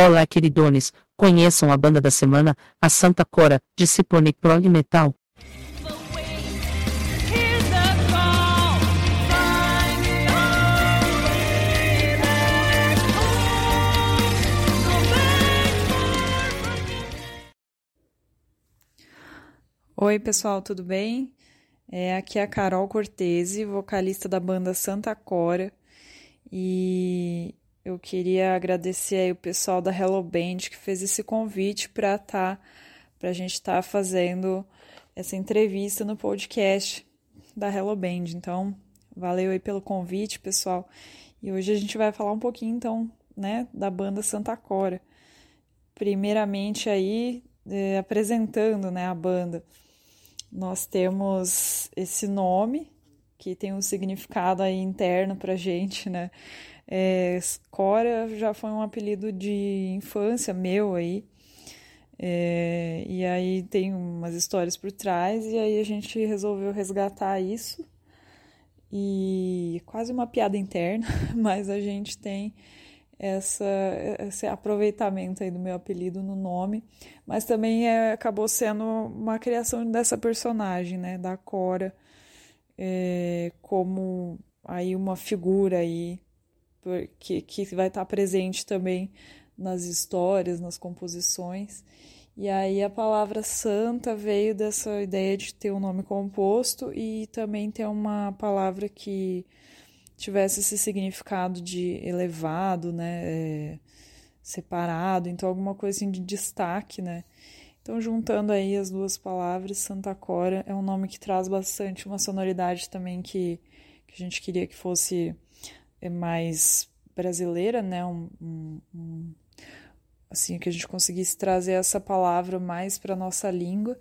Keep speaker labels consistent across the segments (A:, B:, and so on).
A: Olá, queridones, conheçam a banda da semana, a Santa Cora, de Cipone Prog Metal.
B: Oi, pessoal, tudo bem? É, aqui é a Carol Cortese, vocalista da banda Santa Cora, e eu queria agradecer aí o pessoal da Hello Band que fez esse convite para tá, a gente estar tá fazendo essa entrevista no podcast da Hello Band. Então, valeu aí pelo convite, pessoal. E hoje a gente vai falar um pouquinho, então, né, da banda Santa Cora. Primeiramente aí, é, apresentando, né, a banda nós temos esse nome que tem um significado aí interno pra gente, né? É, Cora já foi um apelido de infância meu aí. É, e aí tem umas histórias por trás, e aí a gente resolveu resgatar isso. E quase uma piada interna, mas a gente tem essa, esse aproveitamento aí do meu apelido no nome, mas também é, acabou sendo uma criação dessa personagem, né, da Cora, é, como aí uma figura aí que, que vai estar presente também nas histórias, nas composições. E aí a palavra santa veio dessa ideia de ter um nome composto e também ter uma palavra que tivesse esse significado de elevado, né, é, separado, então alguma coisa assim de destaque, né. Então, juntando aí as duas palavras, Santa Cora é um nome que traz bastante uma sonoridade também que, que a gente queria que fosse é, mais brasileira, né, um, um, um assim, que a gente conseguisse trazer essa palavra mais para nossa língua,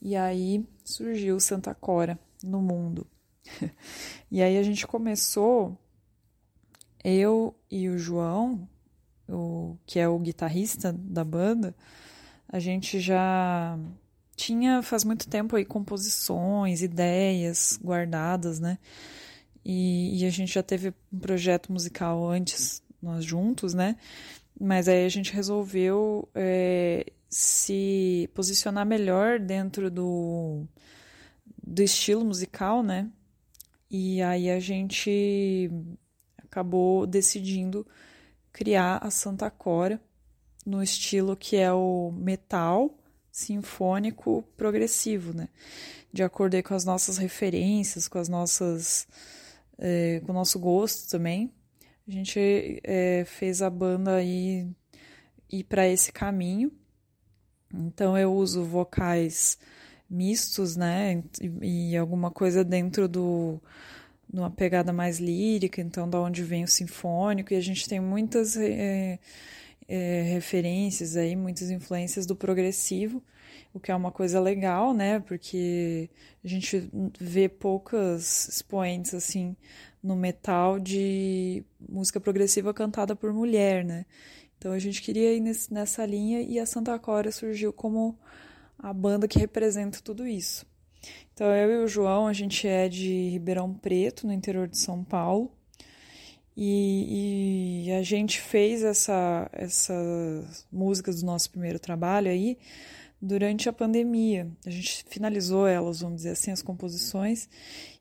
B: e aí surgiu Santa Cora no mundo. e aí a gente começou, eu e o João, o, que é o guitarrista da banda, a gente já tinha faz muito tempo aí composições, ideias guardadas, né? E, e, a gente já teve um projeto musical antes, nós juntos, né? Mas aí a gente resolveu é, se posicionar melhor dentro do, do estilo musical, né? E aí a gente acabou decidindo criar a Santa Cora no estilo que é o metal sinfônico progressivo, né? De acordo com as nossas referências, com as nossas, é, com o nosso gosto também, a gente é, fez a banda aí ir para esse caminho. Então eu uso vocais mistos, né? E, e alguma coisa dentro do numa pegada mais lírica, então da onde vem o sinfônico, e a gente tem muitas é, é, referências aí, muitas influências do progressivo, o que é uma coisa legal, né? Porque a gente vê poucas expoentes assim no metal de música progressiva cantada por mulher, né? Então a gente queria ir nesse, nessa linha e a Santa Cora surgiu como a banda que representa tudo isso. Então, eu e o João, a gente é de Ribeirão Preto, no interior de São Paulo, e, e a gente fez essa, essas músicas do nosso primeiro trabalho aí durante a pandemia. A gente finalizou elas, vamos dizer assim, as composições,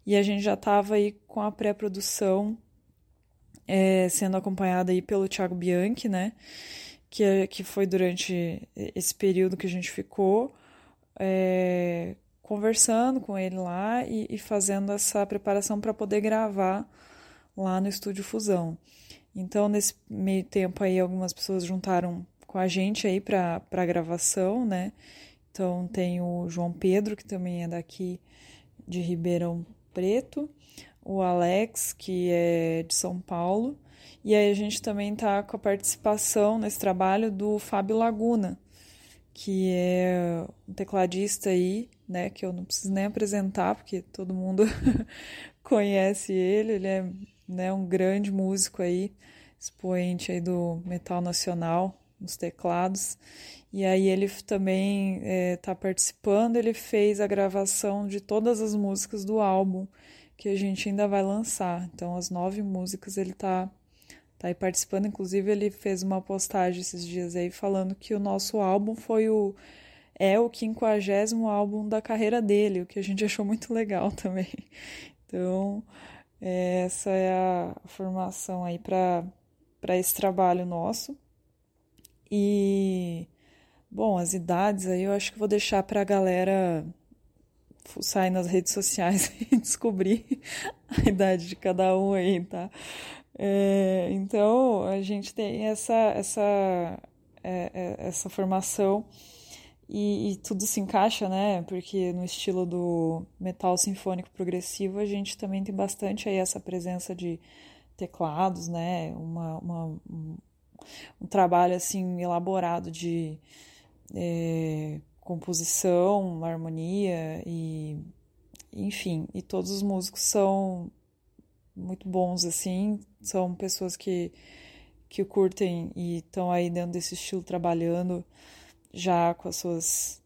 B: e a gente já estava aí com a pré-produção é, sendo acompanhada aí pelo Thiago Bianchi, né? Que, que foi durante esse período que a gente ficou é, conversando com ele lá e, e fazendo essa preparação para poder gravar lá no estúdio Fusão. Então, nesse meio tempo aí, algumas pessoas juntaram com a gente aí para a gravação, né? Então, tem o João Pedro, que também é daqui de Ribeirão Preto, o Alex, que é de São Paulo, e aí a gente também tá com a participação nesse trabalho do Fábio Laguna, que é um tecladista aí, né, que eu não preciso nem apresentar, porque todo mundo conhece ele, ele é né, um grande músico aí, expoente aí do metal nacional, nos teclados, e aí ele também está é, tá participando, ele fez a gravação de todas as músicas do álbum que a gente ainda vai lançar, então as nove músicas ele está tá aí participando. Inclusive, ele fez uma postagem esses dias aí falando que o nosso álbum foi o é o quinquagésimo álbum da carreira dele, o que a gente achou muito legal também. Então, é, essa é a formação aí para esse trabalho nosso. E, bom, as idades aí eu acho que vou deixar para a galera sair nas redes sociais e descobrir a idade de cada um aí, tá? É, então, a gente tem essa, essa, é, é, essa formação e, e, tudo se encaixa, né? Porque no estilo do metal sinfônico progressivo a gente também tem bastante aí essa presença de teclados, né? Uma, uma um, trabalho assim elaborado de é, composição, harmonia e enfim, e todos os músicos são muito bons assim, são pessoas que que curtem e estão aí dentro desse estilo trabalhando já com as suas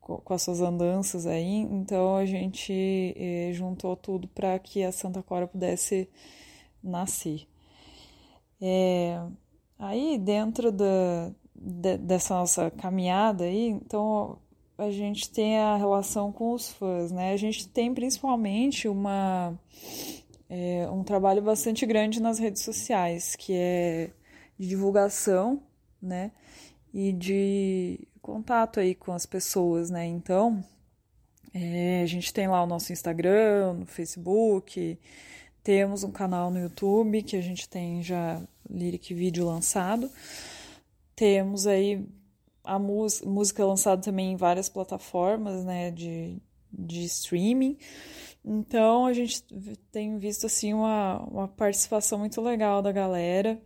B: com as suas andanças aí, então a gente eh, juntou tudo para que a Santa Cora pudesse nascer. É, aí dentro da, de, dessa nossa caminhada aí, então a gente tem a relação com os fãs, né? A gente tem principalmente uma é, um trabalho bastante grande nas redes sociais, que é de divulgação, né? e de contato aí com as pessoas, né? Então, é, a gente tem lá o nosso Instagram, no Facebook, temos um canal no YouTube que a gente tem já lyric vídeo lançado. Temos aí a música lançada também em várias plataformas, né, de, de streaming. Então a gente tem visto assim uma, uma participação muito legal da galera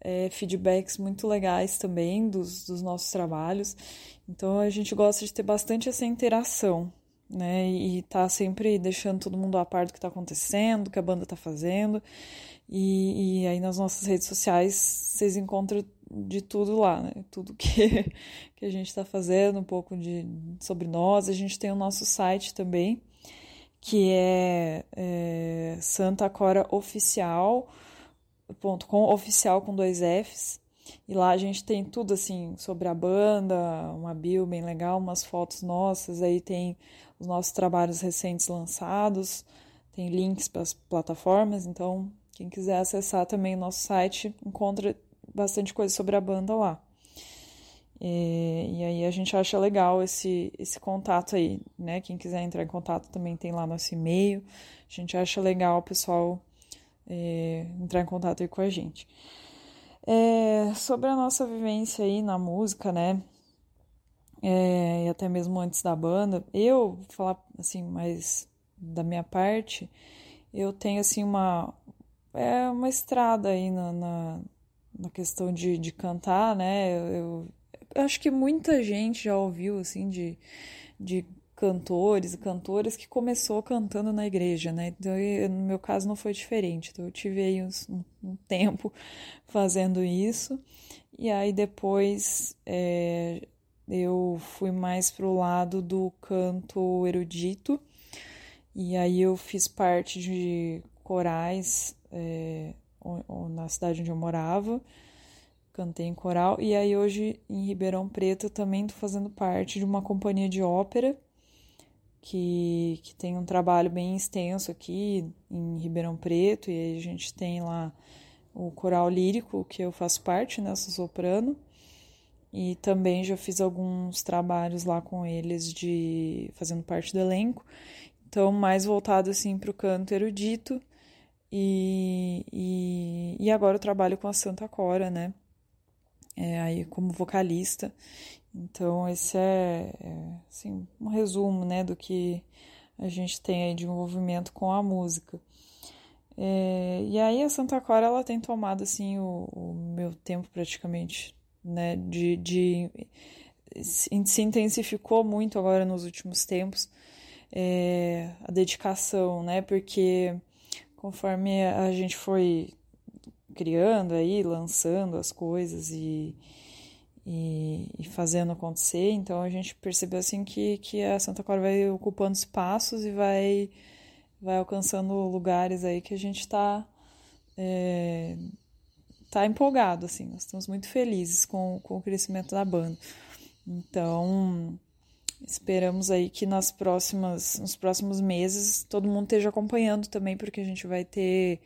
B: é, feedbacks muito legais também dos, dos nossos trabalhos. Então a gente gosta de ter bastante essa interação, né? E tá sempre deixando todo mundo a par do que está acontecendo, do que a banda está fazendo. E, e, aí nas nossas redes sociais vocês encontram de tudo lá, né? Tudo que, que a gente está fazendo, um pouco de, sobre nós. A gente tem o nosso site também, que é, é Santa Cora Oficial com oficial com dois Fs. E lá a gente tem tudo assim sobre a banda, uma bio bem legal, umas fotos nossas, aí tem os nossos trabalhos recentes lançados, tem links para as plataformas, então quem quiser acessar também o nosso site encontra bastante coisa sobre a banda lá. E, e, aí a gente acha legal esse, esse contato aí, né? Quem quiser entrar em contato também tem lá nosso e-mail. A gente acha legal o pessoal é, entrar em contato aí com a gente. É, sobre a nossa vivência aí na música, né? É, e até mesmo antes da banda, eu vou falar assim mais da minha parte, eu tenho assim uma é uma estrada aí na, na, na questão de, de cantar, né? Eu, eu, acho que muita gente já ouviu assim de, de cantores e cantoras que começou cantando na igreja, né? Então, eu, no meu caso não foi diferente. Então, eu tive aí uns, um, um, tempo fazendo isso. E aí depois é, eu fui mais pro lado do canto erudito. E aí eu fiz parte de corais é, na cidade onde eu morava. Cantei em coral. E aí hoje em Ribeirão Preto também estou fazendo parte de uma companhia de ópera que, que tem um trabalho bem extenso aqui em Ribeirão Preto, e aí a gente tem lá o coral lírico, que eu faço parte, né, sou soprano, e também já fiz alguns trabalhos lá com eles de fazendo parte do elenco, então mais voltado assim para o canto erudito, e, e, e agora eu trabalho com a Santa Cora, né, é, aí como vocalista, então, esse é, é assim, um resumo né, do que a gente tem aí de envolvimento com a música. É, e aí a Santa Clara ela tem tomado assim o, o meu tempo praticamente, né, de, de se intensificou muito agora nos últimos tempos é, a dedicação, né, porque conforme a gente foi criando aí, lançando as coisas e e, e, fazendo acontecer. Então a gente percebeu assim que, que a Santa Clara vai ocupando espaços e vai, vai alcançando lugares aí que a gente está é, tá empolgado, assim, nós estamos muito felizes com, com o crescimento da banda. Então, esperamos aí que nas próximas, nos próximos meses todo mundo esteja acompanhando também, porque a gente vai ter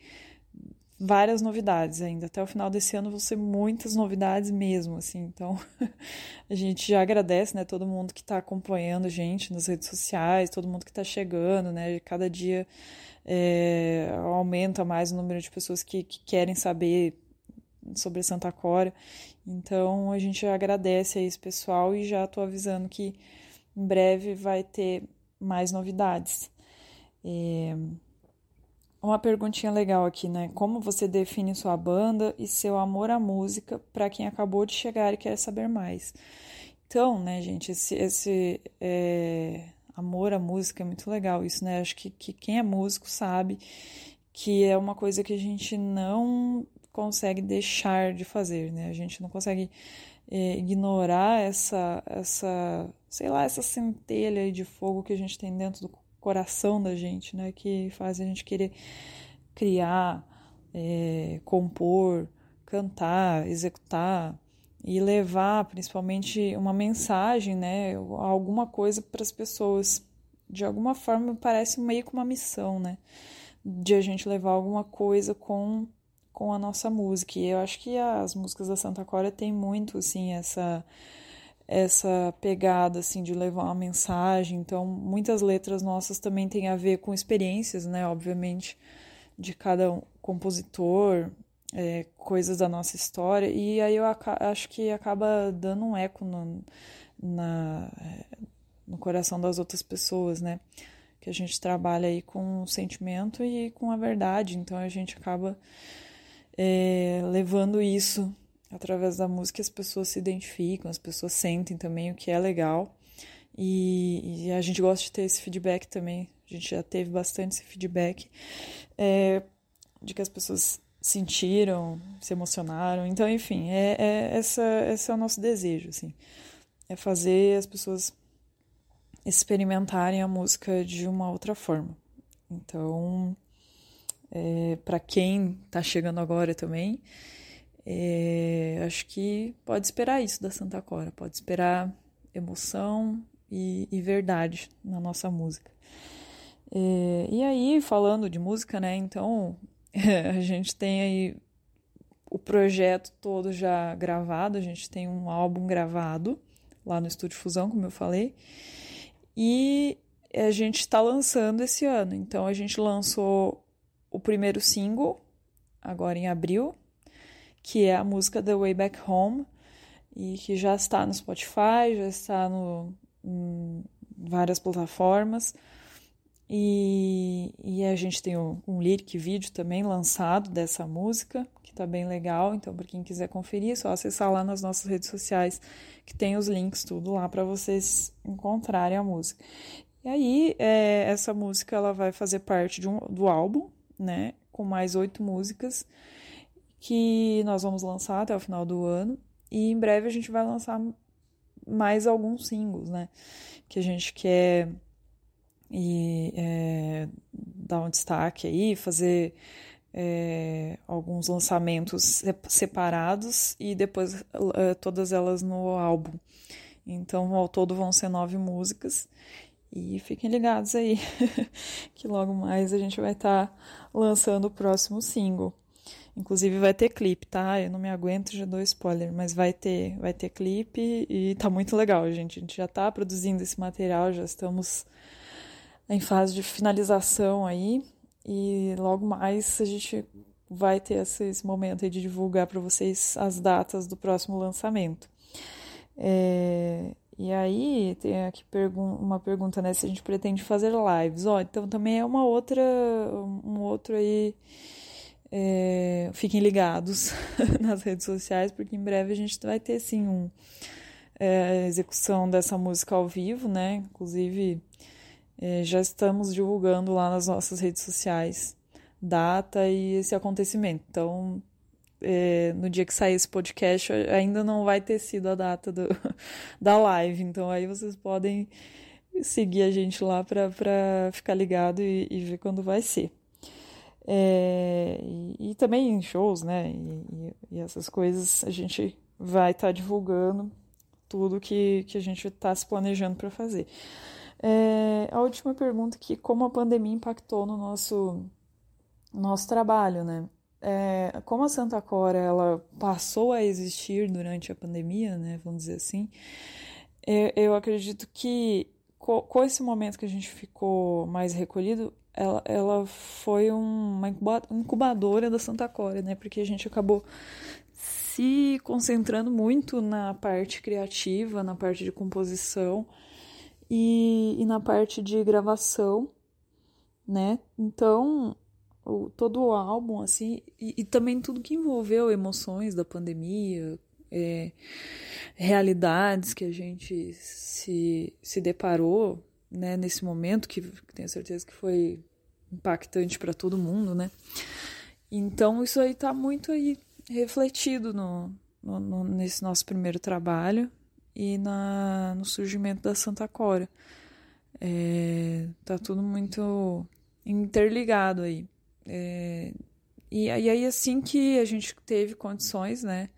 B: várias novidades ainda. Até o final desse ano vão ser muitas novidades mesmo, assim. Então, a gente já agradece, né, todo mundo que está acompanhando a gente nas redes sociais, todo mundo que está chegando, né, cada dia é, aumenta mais o número de pessoas que, que querem saber sobre Santa Cora. Então, a gente agradece a esse pessoal e já estou avisando que em breve vai ter mais novidades. Uma perguntinha legal aqui, né? Como você define sua banda e seu amor à música para quem acabou de chegar e quer saber mais? Então, né, gente, esse, esse é, amor à música é muito legal isso, né? Acho que, que quem é músico sabe que é uma coisa que a gente não consegue deixar de fazer, né? A gente não consegue é, ignorar essa, essa, sei lá, essa centelha de fogo que a gente tem dentro do coração da gente, né? Que faz a gente querer criar, é, compor, cantar, executar e levar, principalmente, uma mensagem, né? Alguma coisa para as pessoas. De alguma forma, parece meio que uma missão, né? De a gente levar alguma coisa com com a nossa música. E eu acho que as músicas da Santa Cora tem muito assim essa essa pegada assim de levar uma mensagem. Então, muitas letras nossas também têm a ver com experiências, né, obviamente, de cada compositor, é, coisas da nossa história. E aí eu acho que acaba dando um eco no, na, no coração das outras pessoas, né? Que a gente trabalha aí com o sentimento e com a verdade. Então a gente acaba é, levando isso através da música as pessoas se identificam, as pessoas sentem também o que é legal. E, e, a gente gosta de ter esse feedback também. A gente já teve bastante esse feedback é, de que as pessoas sentiram, se emocionaram. Então, enfim, é, é, essa, esse é o nosso desejo, assim. É fazer as pessoas experimentarem a música de uma outra forma. Então, é, para quem está chegando agora também, é, acho que pode esperar isso da Santa Cora, pode esperar emoção e, e verdade na nossa música. É, e aí, falando de música, né? Então, a gente tem aí o projeto todo já gravado, a gente tem um álbum gravado lá no Estúdio Fusão, como eu falei, e a gente está lançando esse ano. Então, a gente lançou o primeiro single agora em abril, que é a música The Way Back Home, e que já está no Spotify, já está no, em várias plataformas. E, e a gente tem um, um lyric vídeo também lançado dessa música, que está bem legal. Então, para quem quiser conferir, é só acessar lá nas nossas redes sociais, que tem os links tudo lá para vocês encontrarem a música. E aí, é, essa música ela vai fazer parte um, do álbum, né? Com mais oito músicas que nós vamos lançar até o final do ano. E em breve a gente vai lançar mais alguns singles, né? Que a gente quer e, é, dar um destaque aí, fazer é, alguns lançamentos separados e depois é, todas elas no álbum. Então, ao todo vão ser nove músicas. E fiquem ligados aí, que logo mais a gente vai estar tá lançando o próximo single. Inclusive vai ter clipe, tá? Eu não me aguento, já dou spoiler, mas vai ter, vai ter clipe e tá muito legal, gente. A gente já tá produzindo esse material, já estamos em fase de finalização aí e logo mais a gente vai ter esse, esse momento aí de divulgar para vocês as datas do próximo lançamento. É, e aí tem aqui uma pergunta, né, se a gente pretende fazer lives. Ó, então também é uma outra, um outro aí é, fiquem ligados nas redes sociais, porque em breve a gente vai ter sim um, é, execução dessa música ao vivo, né? Inclusive é, já estamos divulgando lá nas nossas redes sociais data e esse acontecimento. Então, é, no dia que sair esse podcast, ainda não vai ter sido a data do, da live. Então, aí vocês podem seguir a gente lá para ficar ligado e, e ver quando vai ser. É, e, e, também em shows, né? E, e, essas coisas a gente vai estar tá divulgando tudo que, que a gente está se planejando para fazer. É, a última pergunta que como a pandemia impactou no nosso nosso trabalho, né? É, como a Santa Cora ela passou a existir durante a pandemia, né? Vamos dizer assim, eu, eu acredito que com esse momento que a gente ficou mais recolhido, ela, ela foi uma incubadora da Santa Cora, né? Porque a gente acabou se concentrando muito na parte criativa, na parte de composição e, e na parte de gravação, né? Então, o, todo o álbum, assim, e, e, também tudo que envolveu emoções da pandemia, é, realidades que a gente se, se deparou né, nesse momento, que, que tenho certeza que foi impactante para todo mundo, né? Então isso aí está muito aí refletido no, no, no, nesse nosso primeiro trabalho e na, no surgimento da Santa Cora. É, tá tudo muito interligado aí. É, e, e aí assim que a gente teve condições, né,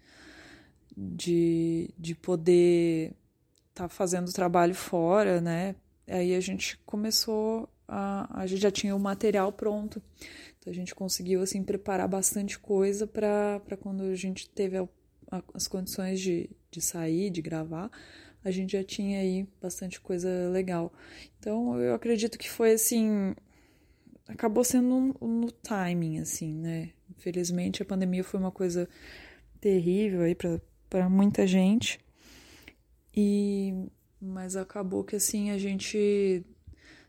B: de, de poder estar tá fazendo trabalho fora, né? Aí a gente começou a, a gente já tinha o material pronto. Então a gente conseguiu assim preparar bastante coisa para quando a gente teve a, a, as condições de, de sair, de gravar, a gente já tinha aí bastante coisa legal. Então eu acredito que foi assim, acabou sendo um, no timing assim, né? Infelizmente a pandemia foi uma coisa terrível aí para muita gente. E mas acabou que assim a gente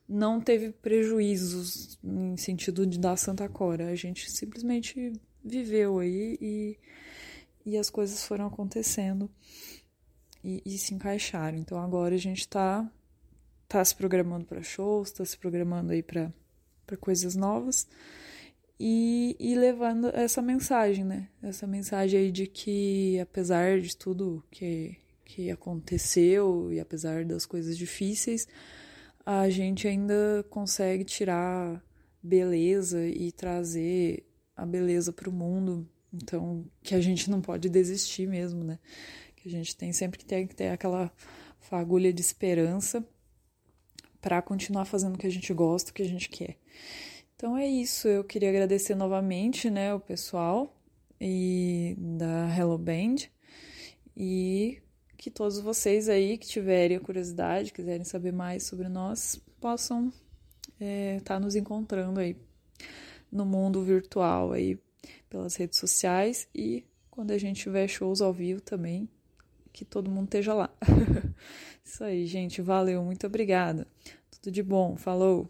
B: não teve prejuízos em sentido de dar Santa Cora. A gente simplesmente viveu aí e, e as coisas foram acontecendo e, e se encaixaram. Então agora a gente está tá se programando para shows, está se programando aí para coisas novas e, e levando essa mensagem, né? Essa mensagem aí de que, apesar de tudo que, que aconteceu e apesar das coisas difíceis, a gente ainda consegue tirar beleza e trazer a beleza para o mundo. Então, que a gente não pode desistir mesmo, né? Que a gente tem sempre que ter, que ter aquela fagulha de esperança para continuar fazendo o que a gente gosta, o que a gente quer. Então é isso, eu queria agradecer novamente, né, o pessoal e da Hello Band e que todos vocês aí que tiverem a curiosidade, quiserem saber mais sobre nós, possam estar é, tá nos encontrando aí no mundo virtual aí pelas redes sociais e quando a gente tiver shows ao vivo também, que todo mundo esteja lá. Isso aí, gente, valeu, muito obrigada. Tudo de bom, falou.